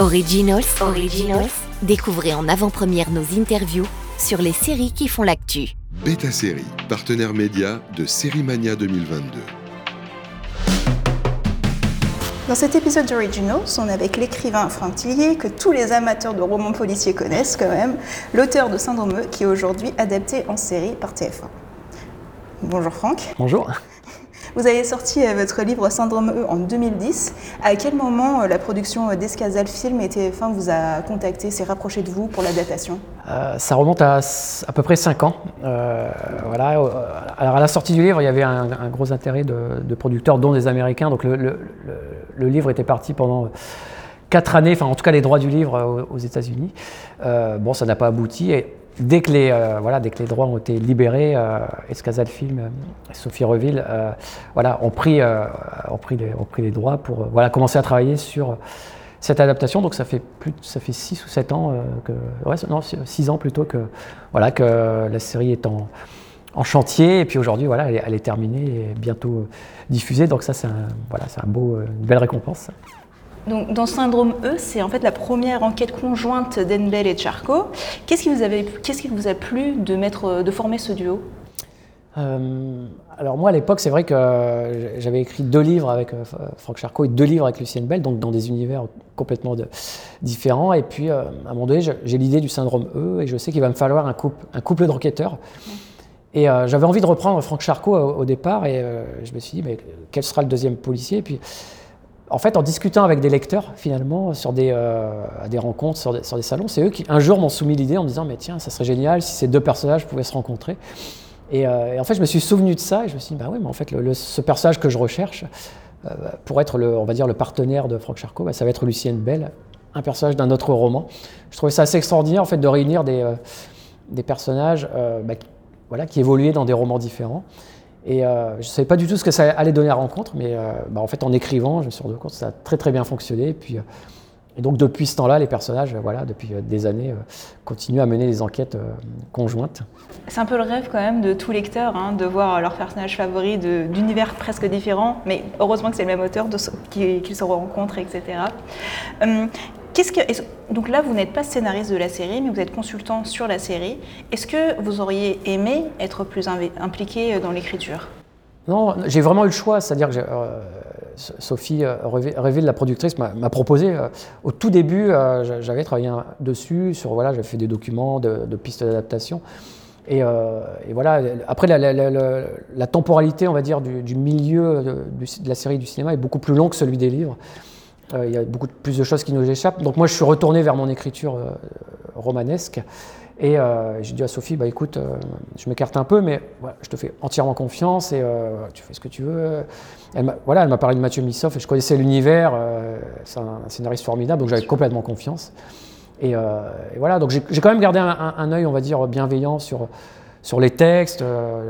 Originals, Originals. Découvrez en avant-première nos interviews sur les séries qui font l'actu. Beta Série, partenaire média de Série Mania 2022. Dans cet épisode d'Originals, on est avec l'écrivain Franck Tillier, que tous les amateurs de romans policiers connaissent quand même, l'auteur de Syndrome E, qui est aujourd'hui adapté en série par TF1. Bonjour Franck. Bonjour. Vous avez sorti euh, votre livre Syndrome E en 2010. À quel moment euh, la production euh, d'Escazal Film et TF1 vous a contacté, s'est rapproché de vous pour l'adaptation? Ça remonte à à peu près 5 ans. voilà. Alors à la sortie du livre, il y avait un, gros intérêt de, producteurs, dont des Américains. Donc le, livre était parti pendant quatre années, enfin en tout cas les droits du livre aux, États-Unis. bon, ça n'a pas abouti. Dès que les, euh, voilà, dès que les droits ont été libérés, euh, Escazal Film euh, Sophie Reville voilà, ont, pris, ont, pris les, ont pris les droits pour voilà, commencer à travailler sur cette adaptation. Donc ça fait, plus, ça fait 6 ou 7 ans, que, ouais, non, 6 ans plutôt que, voilà, que la série est en, en chantier. Et puis aujourd'hui, voilà, elle est, terminée et bientôt diffusée. Donc ça, c'est un beau, une belle récompense. Donc, dans Syndrome E, c'est en fait la première enquête conjointe d'Enbel et de Charcot. Qu'est-ce qui, vous avait, qu'est-ce qui vous a plu de, mettre, de former ce duo? Euh, alors moi à l'époque c'est vrai que j'avais écrit deux livres avec euh, Franck Charcot et deux livres avec Lucienne Bell, donc dans des univers complètement différents. Et puis euh, à un moment donné j'ai l'idée du syndrome E et je sais qu'il va me falloir un couple, un couple d'enquêteurs. Et j'avais envie de reprendre Franck Charcot au, départ et je me suis dit mais quel sera le deuxième policier? Et puis en fait, en discutant avec des lecteurs, finalement, sur des, euh, à des rencontres, sur des, salons, c'est eux qui, un jour, m'ont soumis l'idée en me disant Mais tiens, ça serait génial si ces deux personnages pouvaient se rencontrer. Et, euh, en fait, je me suis souvenu de ça et je me suis dit Bah oui, mais en fait, ce personnage que je recherche, euh, pour être, le, on va dire, le partenaire de Franck Charcot, bah, ça va être Lucienne Bell, un personnage d'un autre roman. Je trouvais ça assez extraordinaire, en fait, de réunir des, des personnages bah, voilà, qui évoluaient dans des romans différents. Et euh, je ne savais pas du tout ce que ça allait donner à rencontre, mais euh, bah, en fait, en écrivant, je me suis rendu compte que ça a très très bien fonctionné. Et, euh, donc, depuis ce temps-là, les personnages, voilà, depuis des années, continuent à mener des enquêtes conjointes. C'est un peu le rêve quand même de tout lecteur, hein, de voir leur personnage favori d'univers presque différents, mais heureusement que c'est le même auteur, qu'ils se rencontrent, etc. Donc là, vous n'êtes pas scénariste de la série, mais vous êtes consultant sur la série. Est-ce que vous auriez aimé être plus impliqué dans l'écriture? Non, j'ai vraiment eu le choix. C'est-à-dire que euh, Sophie euh, Réville, la productrice, m'a proposé. Euh, au tout début, j'avais travaillé dessus, sur voilà, j'avais fait des documents de, pistes d'adaptation. Et, voilà, après, la, temporalité, on va dire, du, milieu de, la série du cinéma est beaucoup plus longue que celui des livres. Euh, il y a beaucoup plus de choses qui nous échappent. Donc moi, je suis retourné vers mon écriture euh, romanesque. Et euh, j'ai dit à Sophie, bah, écoute, je m'écarte un peu, mais je te fais entièrement confiance et tu fais ce que tu veux. Elle voilà, elle m'a parlé de Mathieu Missoff et je connaissais l'univers. c'est un, scénariste formidable, donc j'avais complètement confiance. Et, voilà, donc j'ai quand même gardé un, un, œil, on va dire, bienveillant sur, sur les textes.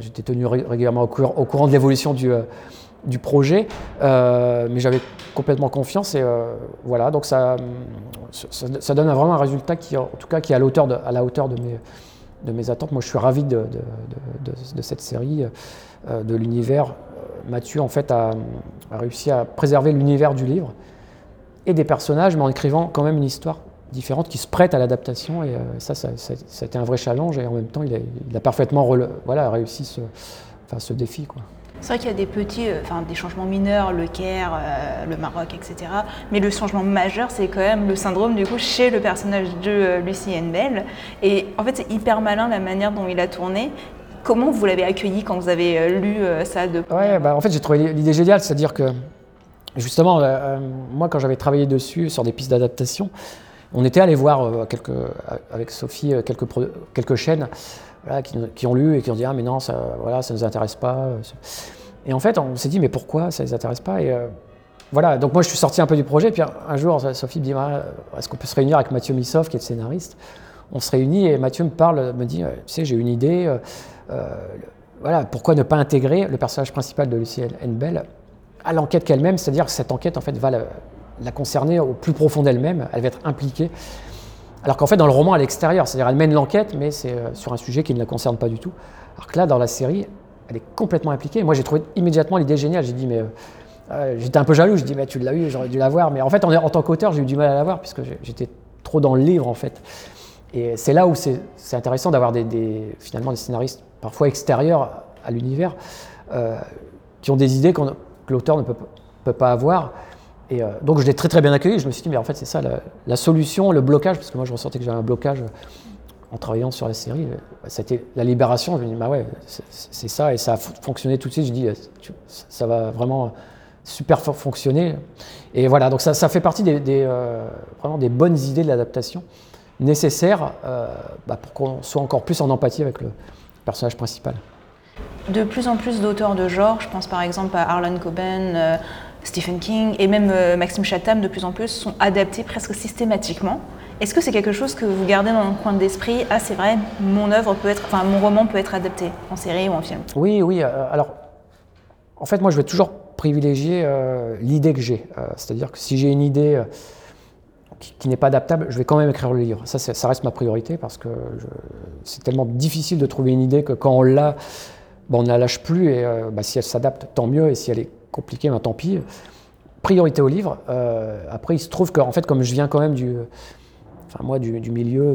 J'étais tenu régulièrement au, au courant de l'évolution du du projet, euh, mais j'avais complètement confiance et euh, voilà, donc ça, ça, donne vraiment un résultat qui, en tout cas, qui est à, la hauteur de mes, attentes. Moi, je suis ravi de, cette série, euh, de l'univers. Mathieu, en fait, a, réussi à préserver l'univers du livre et des personnages, mais en écrivant quand même une histoire différente qui se prête à l'adaptation. Et ça, ça, a été un vrai challenge. Et en même temps, il a, parfaitement voilà, réussi ce, ce défi. Quoi. C'est vrai qu'il y a des petits, euh, enfin des changements mineurs, le Caire, euh, le Maroc, etc. Mais le changement majeur, c'est quand même le syndrome du coup chez le personnage de euh, Lucienne Bell. Et en fait, c'est hyper malin la manière dont il a tourné. Comment vous l'avez accueilli quand vous avez lu ça de Ouais, bah, en fait, j'ai trouvé l'idée géniale, c'est-à-dire que justement, moi, quand j'avais travaillé dessus sur des pistes d'adaptation, on était allé voir quelques, avec Sophie quelques, quelques chaînes qui, ont lu et qui ont dit ah mais non ça voilà ça nous intéresse pas. Et en fait on s'est dit mais pourquoi ça les intéresse pas et euh, voilà. Donc moi je suis sorti un peu du projet puis un, jour Sophie me dit ah, est-ce qu'on peut se réunir avec Mathieu Missoff qui est le scénariste? On se réunit et Mathieu me parle me dit tu sais j'ai une idée euh, euh, voilà pourquoi ne pas intégrer le personnage principal de Lucie Bell à l'enquête qu'elle-même? C'est-à-dire que cette enquête en fait va la concerner au plus profond d'elle-même. Elle va être impliquée alors qu'en fait, dans le roman, à l'extérieur, c'est-à-dire elle mène l'enquête, mais c'est euh, sur un sujet qui ne la concerne pas du tout. Alors que là, dans la série, elle est complètement impliquée. moi, j'ai trouvé immédiatement l'idée géniale. J'ai dit, mais euh, Euh, j'étais un peu jaloux, je dis, mais tu l'as eu, j'aurais dû l'avoir. Mais en fait, en, en tant qu'auteur, j'ai eu du mal à l'avoir, puisque j'étais trop dans le livre, en fait. Et c'est là où c'est intéressant d'avoir des, finalement des scénaristes parfois extérieurs à l'univers, qui ont des idées que l'auteur ne peut, pas avoir. Et euh, donc je l'ai très très bien accueilli. Je me suis dit, mais en fait, c'est ça la, solution, le blocage, parce que moi je ressentais que j'avais un blocage en travaillant sur la série. C'était la libération. Je me dis, bah ouais, c'est ça, et ça a fonctionné tout de suite. Je dis, ça va vraiment super fonctionner. Et voilà, donc ça, ça fait partie des, euh, vraiment des bonnes idées de l'adaptation nécessaires euh, bah, pour qu'on soit encore plus en empathie avec le personnage principal. De plus en plus d'auteurs de genre, je pense par exemple à Harlan Coben, euh, Stephen King et même Maxime Chatham, de plus en plus sont adaptés presque systématiquement. Est-ce que c'est quelque chose que vous gardez dans le coin d'esprit Ah, c'est vrai, mon œuvre peut être, enfin mon roman peut être adapté en série ou en film? Oui, oui. alors, en fait, moi, je vais toujours privilégier euh, l'idée que j'ai. Euh, c'est-à-dire que si j'ai une idée euh, qui, n'est pas adaptable, je vais quand même écrire le livre. Ça, ça reste ma priorité parce que c'est tellement difficile de trouver une idée que quand on l'a, on ne la lâche plus. Et bah, si elle s'adapte, tant mieux. Et si elle est compliquée, ben, tant pis. Priorité au livre. après, il se trouve que, en fait, comme je viens quand même du, enfin moi, du, milieu,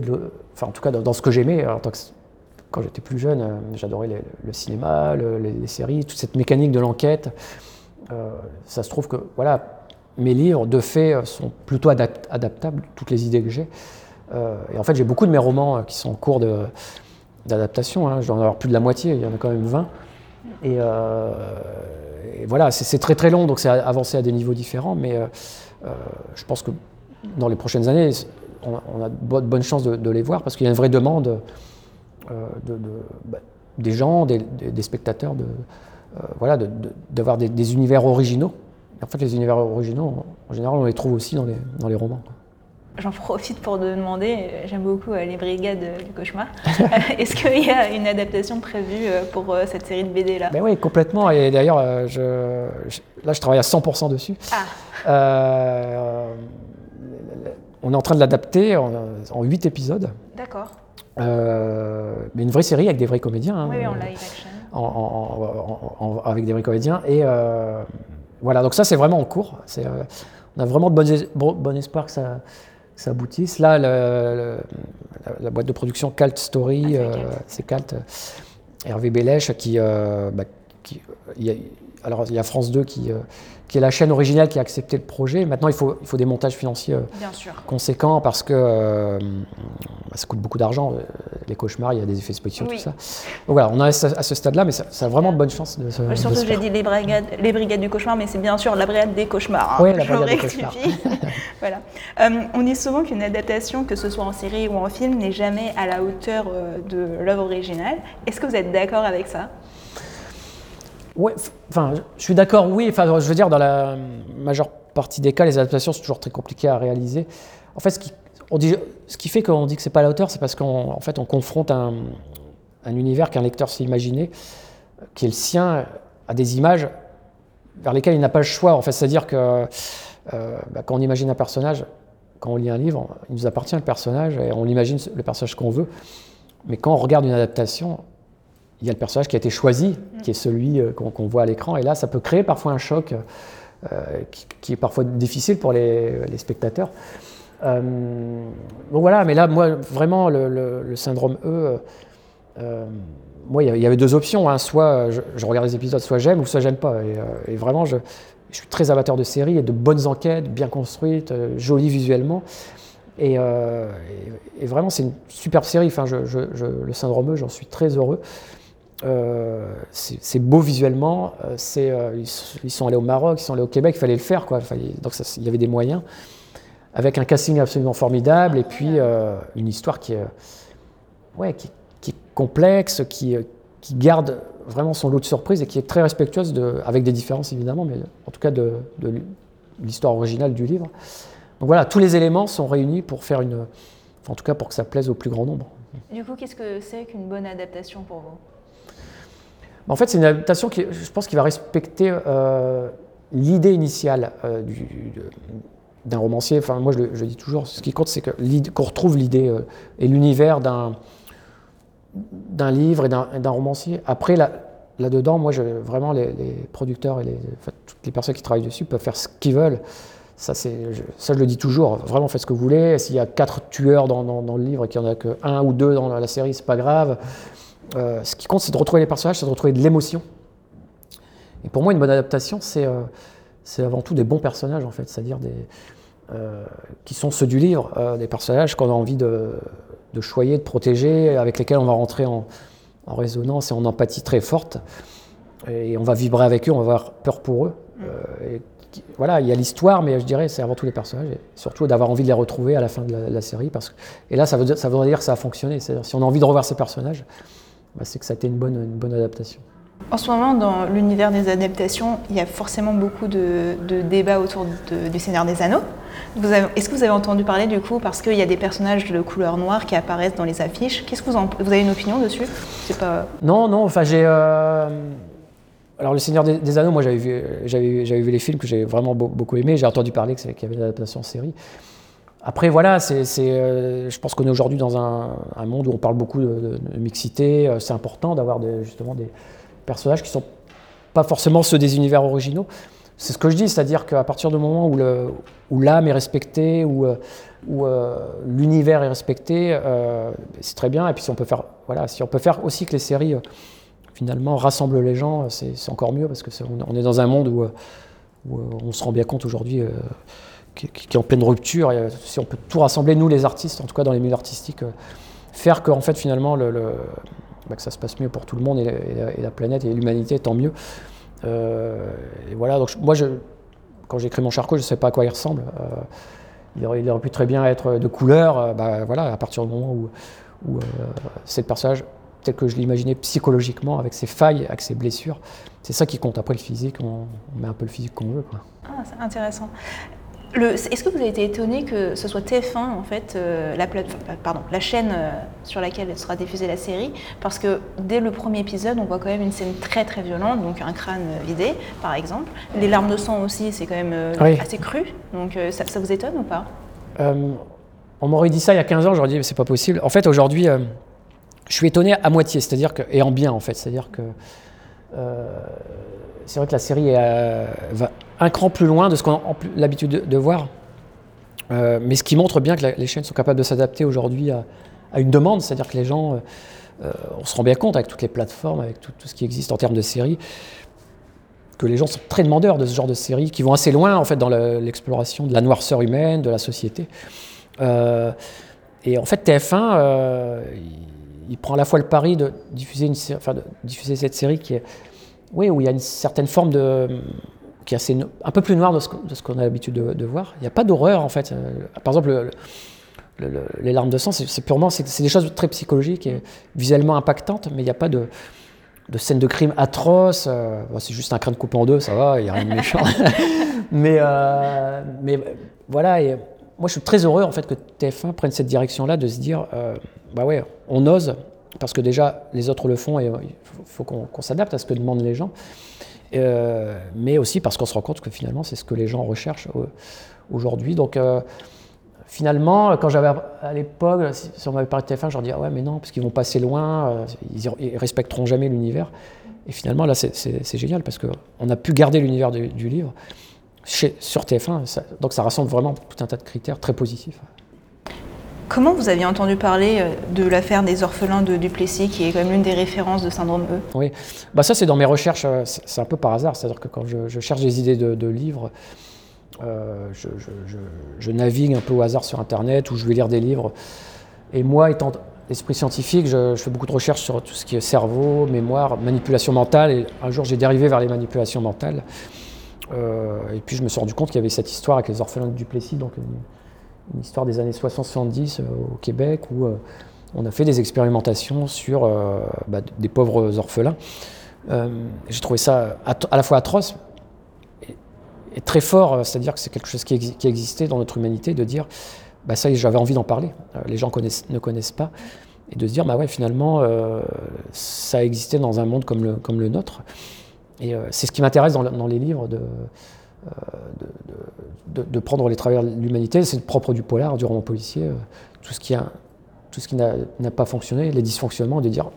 enfin en tout cas dans, ce que j'aimais, quand j'étais plus jeune, j'adorais le cinéma, les, séries, toute cette mécanique de l'enquête. Euh, ça se trouve que voilà, mes livres, de fait, euh, sont plutôt adaptables, toutes les idées que j'ai. Euh, et en fait, j'ai beaucoup de mes romans qui sont en cours d'adaptation. Hein. Je dois en avoir plus de la moitié, il y en a quand même 20. Et, voilà, c'est très très long, donc c'est avancé à des niveaux différents, mais je pense que dans les prochaines années, on, a de bonnes chances de, les voir parce qu'il y a une vraie demande de, bah, des gens, des, spectateurs de, euh, voilà, d'avoir des, univers originaux. en fait, les univers originaux, en général, on les trouve aussi dans les romans. J'en profite pour te demander, j'aime beaucoup euh, les Brigades du Cauchemar. Est-ce qu'il y a une adaptation prévue euh, pour cette série de BD là ben Oui, complètement. Et d'ailleurs, je, là, je travaille à 100% dessus. Ah. on est en train de l'adapter en, en 8 épisodes. D'accord. mais une vraie série avec des vrais comédiens. Hein. Oui, en live action avec des vrais comédiens. Et euh, voilà, donc ça c'est vraiment en cours. Euh, on a vraiment de bon, espoir que ça, ça aboutisse. Là, la, boîte de production Calt Story, ah, c'est Calt. Hervé Bélèche qui, bah, qui alors il y a France 2 qui, qui est la chaîne originale qui a accepté le projet. Maintenant, il faut, il faut des montages financiers euh, conséquents parce que euh, ça coûte beaucoup d'argent. Euh, les cauchemars, il y a des effets spéciaux, tout ça. Donc voilà, on a à ce stade-là, mais ça, a vraiment de bonnes chances de se. surtout, j'ai dit les brigades, les brigades du cauchemar, mais c'est bien sûr la brigade des cauchemars. Hein. Oui, la brigade des cauchemars. voilà. on dit souvent qu'une adaptation, que ce soit en série ou en film, n'est jamais à la hauteur de l'œuvre originale. Est-ce que vous êtes d'accord avec ça? Ouais, enfin, je suis d'accord, oui. Enfin, je veux dire, dans la majeure partie des cas, les adaptations sont toujours très compliquées à réaliser. En fait, ce qui, on dit, ce fait qu'on dit que c'est pas à la hauteur, c'est parce qu'en fait, on confronte un, un univers qu'un lecteur s'est imaginé, qui est le sien, à des images vers lesquelles il n'a pas le choix. En fait, c'est-à-dire que euh, bah, quand on imagine un personnage, quand on lit un livre, il nous appartient le personnage et on imagine le personnage qu'on veut. Mais quand on regarde une adaptation, il y a le personnage qui a été choisi, qui est celui euh, qu'on voit à l'écran, et là, ça peut créer parfois un choc euh, qui, est parfois difficile pour les, spectateurs. Euh, donc voilà, mais là, moi, vraiment, le, syndrome E, moi, il y avait deux options. Hein. Soit je, regarde les épisodes, soit j'aime, ou soit j'aime pas. Et, vraiment, je, suis très amateur de séries et de bonnes enquêtes, bien construites, jolies visuellement. Et, vraiment, c'est une superbe série. Enfin, le syndrome E, j'en suis très heureux. Euh, c'est beau visuellement. Euh, euh, ils, sont allés au Maroc, ils sont allés au Québec, il fallait le faire. Quoi. donc il y avait des moyens. Avec un casting absolument formidable et puis une histoire qui est, complexe, qui, garde vraiment son lot de surprises et qui est très respectueuse, de, avec des différences évidemment, mais en tout cas de, l'histoire originale du livre. Donc voilà, tous les éléments sont réunis pour faire une. en tout cas pour que ça plaise au plus grand nombre. Du coup, qu'est-ce que c'est qu'une bonne adaptation pour vous? En fait, c'est une adaptation qui, je pense, qui va respecter euh, l'idée initiale euh, d'un romancier. Enfin, moi, je, dis toujours, ce qui compte, c'est qu'on retrouve l'idée euh, et l'univers d'un livre et d'un romancier. Après, là-dedans, moi, vraiment, les, producteurs et les, toutes les personnes qui travaillent dessus peuvent faire ce qu'ils veulent. Ça, je, je le dis toujours. Vraiment, faites ce que vous voulez. S'il y a quatre tueurs dans, le livre et qu'il n'y en a que un ou deux dans la série, c'est pas grave. Euh, ce qui compte, c'est de retrouver les personnages, c'est de retrouver de l'émotion. Et pour moi, une bonne adaptation, c'est euh, avant tout des bons personnages, en fait. C'est-à-dire des, euh, qui sont ceux du livre, des personnages qu'on a envie de, choyer, de protéger, avec lesquels on va rentrer en, résonance et en empathie très forte. Et on va vibrer avec eux, on va avoir peur pour eux. Voilà, il y a l'histoire, mais je dirais c'est avant tout les personnages, et surtout d'avoir envie de les retrouver à la fin de la, série. Parce que, et là, ça voudrait dire que ça a fonctionné. C'est-à-dire, si on a envie de revoir ces personnages, bah, c'est que ça a été une bonne, une bonne adaptation. En ce moment, dans l'univers des adaptations, il y a forcément beaucoup de, débats autour du Seigneur des Anneaux. Est-ce que vous avez entendu parler du coup, parce qu'il y a des personnages de couleur noire qui apparaissent dans les affiches? Qu'est-ce que vous, vous avez une opinion dessus? Pas... Non, non, enfin j'ai... Euh, alors, Le Seigneur des, Anneaux, moi, j'avais vu, j'avais, j'avais vu les films que j'ai vraiment beaucoup aimé. J'ai entendu parler qu'il y avait une adaptation en série. Après, voilà, euh, je pense qu'on est aujourd'hui dans un, monde où on parle beaucoup de, mixité. Euh, c'est important d'avoir justement des personnages qui ne sont pas forcément ceux des univers originaux. C'est ce que je dis, c'est-à-dire qu'à partir du moment où, l'âme est respectée, où, euh, l'univers est respecté, c'est très bien. Et puis si on peut faire, voilà, si on peut faire aussi que les séries finalement rassemble les gens, c'est encore mieux parce que est, on est dans un monde où, on se rend bien compte aujourd'hui euh, qui, est en pleine rupture. Et, si on peut tout rassembler, nous les artistes, en tout cas dans les milieux artistiques, euh, faire que en fait finalement le, bah, que ça se passe mieux pour tout le monde et, la, planète et l'humanité, tant mieux. Euh, et voilà, donc moi quand j'ai écrit mon charcot, je ne sais pas à quoi il ressemble. il, aurait, pu très bien être de couleur. Bah, voilà, à partir du moment où, où c'est le personnage tel que je l'imaginais psychologiquement, avec ses failles, avec ses blessures. C'est ça qui compte. Après le physique, on, met un peu le physique qu'on veut. Ah, c'est intéressant. Est-ce que vous avez été étonné que ce soit TF1, en fait, euh, la, pardon, la chaîne euh, sur laquelle sera diffusée la série? Parce que dès le premier épisode, on voit quand même une scène très très violente, donc un crâne vidé, par exemple. Les larmes de sang aussi, c'est quand même euh, assez cru. Donc ça, ça, vous étonne ou pas? On m'aurait dit ça il y a 15 ans, j'aurais dit c'est pas possible. En fait, aujourd'hui, je suis étonné à moitié, c'est-à-dire que, et en bien en fait, c'est-à-dire que euh, c'est vrai que la série euh, va un cran plus loin de ce qu'on a l'habitude de, voir, euh, mais ce qui montre bien que les chaînes sont capables de s'adapter aujourd'hui à, une demande, c'est-à-dire que les gens, on se rend bien compte avec toutes les plateformes, avec tout, ce qui existe en termes de séries, que les gens sont très demandeurs de ce genre de séries, qui vont assez loin en fait dans l'exploration de la noirceur humaine, de la société. et en fait, TF1, il prend à la fois le pari de diffuser cette série qui est, oui, où il y a une certaine forme de, qui est assez, un peu plus noire de ce, qu'on a l'habitude de, voir. Il n'y a pas d'horreur en fait. Euh, par exemple, les larmes de sang, c'est purement, c'est des choses très psychologiques et visuellement impactantes, mais il n'y a pas de, de scène de crime atroce. Euh, c'est juste un crâne coupé en deux, ça va, il n'y a rien de méchant. mais, euh, mais voilà, et moi je suis très heureux en fait que TF1 prenne cette direction-là, de se dire, bah ouais, on ose, parce que déjà les autres le font et il faut, qu'on s'adapte à ce que demandent les gens. Euh, mais aussi parce qu'on se rend compte que finalement c'est ce que les gens recherchent euh, aujourd'hui. Donc euh, finalement, quand j'avais à l'époque, si, on m'avait parlé de TF1, je leur disais ah ouais mais non, parce qu'ils vont passer loin, ils, respecteront jamais l'univers. Et finalement là c'est génial parce qu'on a pu garder l'univers du, livre sur TF1, donc ça rassemble vraiment tout un tas de critères très positifs. Comment vous aviez entendu parler euh, de l'affaire des orphelins de Duplessis, qui est quand même l'une des références de syndrome E? Oui, bah ça c'est dans mes recherches, euh, c'est un peu par hasard, c'est-à-dire que quand je, cherche des idées de, livres, euh, je, navigue un peu au hasard sur Internet ou je vais lire des livres. Et moi, étant esprit scientifique, je, fais beaucoup de recherches sur tout ce qui est cerveau, mémoire, manipulation mentale. Et un jour, j'ai dérivé vers les manipulations mentales. et puis, je me suis rendu compte qu'il y avait cette histoire avec les orphelins de Duplessis, donc histoire des années 60-70 euh, au Québec où euh, on a fait des expérimentations sur euh, bah, des pauvres orphelins. J'ai trouvé ça à, la fois atroce et, très fort, c'est-à-dire que c'est quelque chose qui, existait dans notre humanité, de dire, bah ça j'avais envie d'en parler, les gens ne connaissent pas, et de se dire, bah ouais, finalement, ça existait dans un monde comme le, comme le nôtre. Et c'est ce qui m'intéresse dans, dans, les livres, de, de, de, prendre les travers de l'humanité. C'est le propre du polar, du roman policier. Euh, tout ce qui, a, tout ce qui n'a pas fonctionné, les dysfonctionnements, de dire,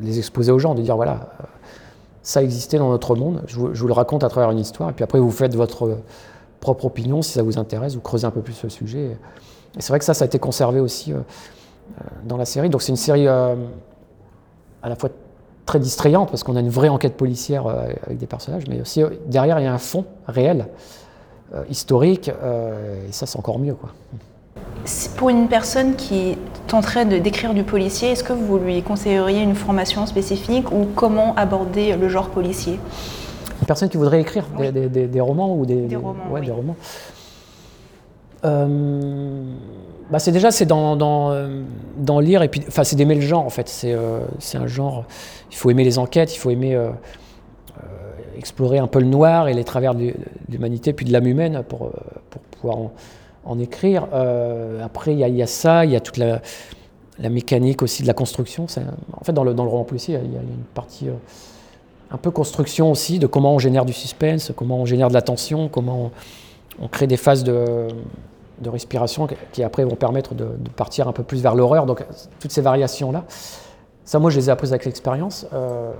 les exposer aux gens, de dire voilà, euh, ça existait dans notre monde. Je vous, le raconte à travers une histoire, et puis après vous faites votre propre opinion si ça vous intéresse, vous creusez un peu plus le sujet. Et c'est vrai que ça, ça a été conservé aussi euh, euh, dans la série. Donc c'est une série euh, à la fois très distrayante parce qu'on a une vraie enquête policière euh, avec des personnages, mais aussi euh, derrière il y a un fond réel, euh, historique, et ça c'est encore mieux. Quoi. Pour une personne qui tenterait de décrire du policier, est-ce que vous lui conseilleriez une formation spécifique ou comment aborder le genre policier? Une personne qui voudrait écrire des, Oui. des- des- des romans ou des, Des romans, ouais, oui. des romans? Euh, bah c'est déjà c'est dans, euh, dans lire et puis enfin c'est d'aimer le genre en fait. C'est euh, un genre il faut aimer les enquêtes il faut aimer euh, explorer un peu le noir et les travers de l'humanité puis de l'âme humaine pour, pour pouvoir en, écrire. Après il y, y a ça il y a toute la, la mécanique aussi de la construction. En fait dans le, dans le roman policier il y a, une partie un peu construction aussi de comment on génère du suspense, comment on génère de la tension, comment on crée des phases de, de respiration qui- après vont permettre de, partir un peu plus vers l'horreur. Donc toutes ces variations-là, ça moi je les ai apprises avec l'expérience. Euh,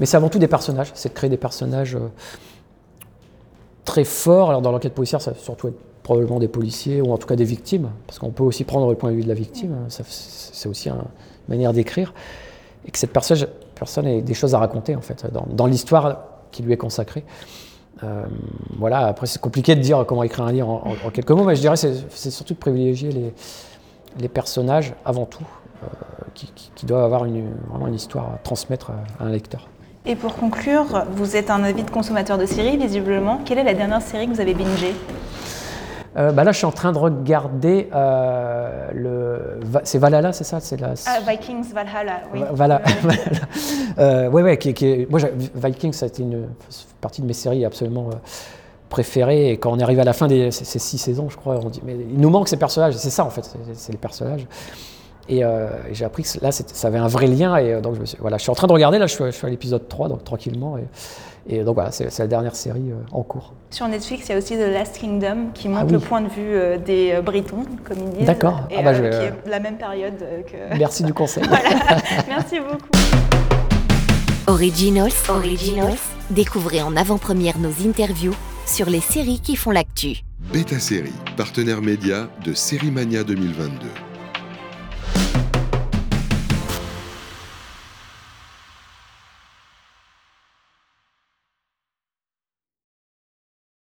mais c'est avant tout des personnages, c'est de créer des personnages euh, très forts. Alors dans l'enquête policière, ça va surtout être probablement des policiers ou en tout cas des victimes, parce qu'on peut aussi prendre le point de vue de la victime. hein. C'est aussi un- une manière d'écrire et que cette personne, ait des choses à raconter en fait dans l'histoire qui lui est consacrée. Euh, voilà, après c'est compliqué de dire comment écrire un livre en, quelques mots, mais je dirais c'est surtout de privilégier les, personnages avant tout, euh, qui, doivent avoir une, vraiment une histoire à transmettre à, un lecteur. Et pour conclure, vous êtes un avide consommateur de séries, visiblement. Quelle est la dernière série que vous avez bingée? Euh, bah là, je suis en train de regarder euh, le. C'est Valhalla, c'est ça? C'est la. Ah, Vikings Valhalla, oui. Voilà. Euh, ouais, ouais, qui, qui est- moi, Vikings, ça a été une partie de mes séries absolument euh, préférées. Et quand on est arrivé à la fin des ces, six saisons, je crois, on dit, mais il nous manque ces personnages. C'est ça, en fait, c'est- les personnages. Et, euh, et j'ai appris que là, ça avait un vrai lien. Et donc, je, me suis- voilà, je suis en train de regarder. Là, je suis, je suis à l'épisode 3, donc tranquillement. Et, et donc, voilà, c'est la dernière série euh, en cours. Sur Netflix, il y a aussi The Last Kingdom qui montre Ah oui. le point de vue euh, des euh, Britons, comme ils disent. D'accord. Et Ah bah, euh, je qui est la même période que. Merci du conseil. Merci beaucoup. Originals, Originals, découvrez en avant-première nos interviews sur les séries qui font l'actu. Beta Série, partenaire média de Série Mania 2022.